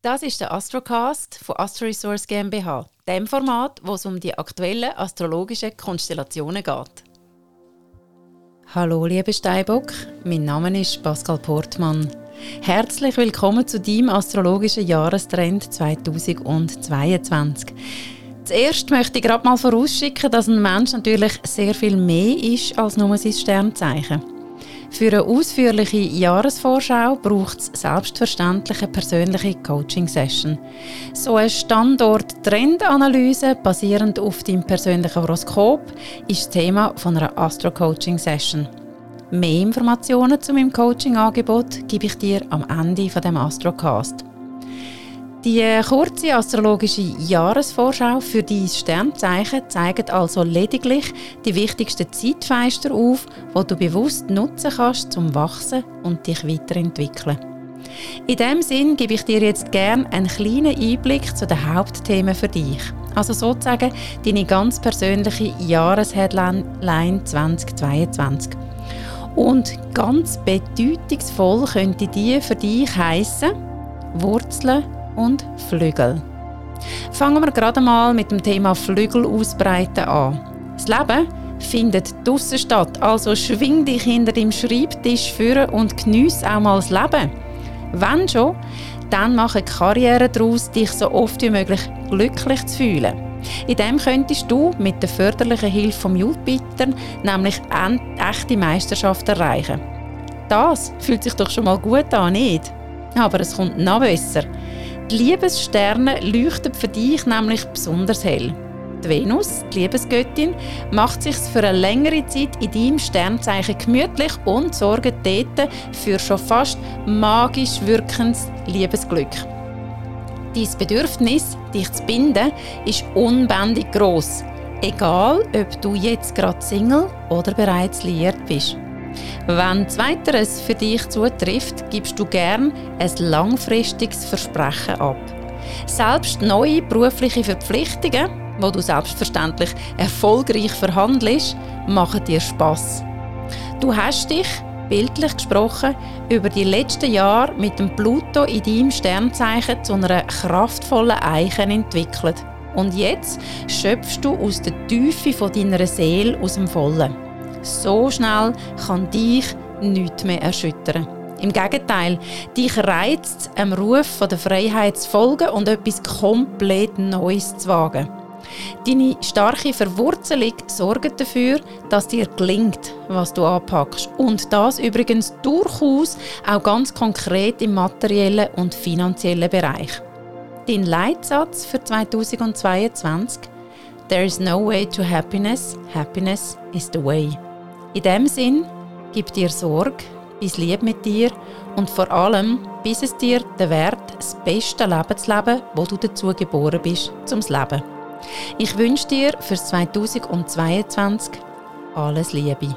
Das ist der Astrocast von Astro Resource GmbH, dem Format, wo es um die aktuellen astrologischen Konstellationen geht. Hallo, liebe Steinbock, mein Name ist Pascal Portmann. Herzlich willkommen zu deinem astrologischen Jahrestrend 2022. Zuerst möchte ich gerade mal vorausschicken, dass ein Mensch natürlich sehr viel mehr ist als nur sein Sternzeichen. Für eine ausführliche Jahresvorschau braucht es selbstverständlich eine persönliche Coaching-Session. So eine Standort-Trendanalyse basierend auf deinem persönlichen Horoskop ist das Thema von einer Astro-Coaching-Session. Mehr Informationen zu meinem Coaching-Angebot gebe ich dir am Ende von dem Astrocast. Die kurze astrologische Jahresvorschau für dein Sternzeichen zeigt also lediglich die wichtigsten Zeitfenster auf, die du bewusst nutzen kannst, zum Wachsen und dich weiterentwickeln. In diesem Sinn gebe ich dir jetzt gerne einen kleinen Einblick zu den Hauptthemen für dich. Also sozusagen deine ganz persönliche Jahresheadline 2022. Und ganz bedeutungsvoll könnte die für dich heißen Wurzeln und Flügel. Fangen wir gerade mal mit dem Thema Flügel ausbreiten an. Das Leben findet draussen statt, also schwing dich hinter dem Schreibtisch führen und geniesse auch mal das Leben. Wenn schon, dann mache Karriere daraus, dich so oft wie möglich glücklich zu fühlen. In dem könntest du mit der förderlichen Hilfe vom Jupiter nämlich echte Meisterschaft erreichen. Das fühlt sich doch schon mal gut an, nicht? Aber es kommt noch besser. Die Liebessterne leuchten für dich nämlich besonders hell. Die Venus, die Liebesgöttin, macht sich für eine längere Zeit in deinem Sternzeichen gemütlich und sorgt dort für schon fast magisch wirkendes Liebesglück. Dein Bedürfnis, dich zu binden, ist unbändig groß. Egal, ob du jetzt gerade Single oder bereits liiert bist. Wenn Zweiteres für dich zutrifft, gibst du gern ein langfristiges Versprechen ab. Selbst neue berufliche Verpflichtungen, wo du selbstverständlich erfolgreich verhandelst, machen dir Spaß. Du hast dich, bildlich gesprochen, über die letzten Jahre mit dem Pluto in deinem Sternzeichen zu einer kraftvollen Eichen entwickelt. Und jetzt schöpfst du aus der Tiefe von deiner Seele aus dem Vollen. So schnell kann dich nichts mehr erschüttern. Im Gegenteil, dich reizt einem Ruf der Freiheit zu folgen und etwas komplett Neues zu wagen. Deine starke Verwurzelung sorgt dafür, dass dir gelingt, was du anpackst. Und das übrigens durchaus auch ganz konkret im materiellen und finanziellen Bereich. Dein Leitsatz für 2022 There is no way to happiness, happiness is the way. In dem Sinn, gib dir Sorge, bis lieb mit dir und vor allem, bis es dir den Wert, das beste Leben zu leben, wo du dazu geboren bist, zum Leben. Ich wünsche dir für 2022 alles Liebe.